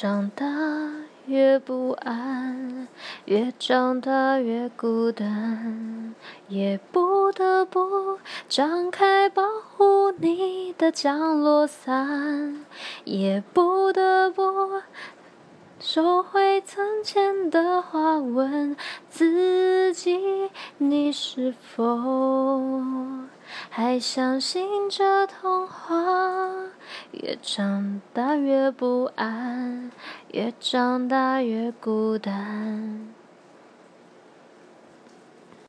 长大越不安，越长大越孤单，也不得不张开保护你的降落伞，也不得不收回从前的话，问自己：你是否还相信这童话？越长大越不安，越长大越孤单。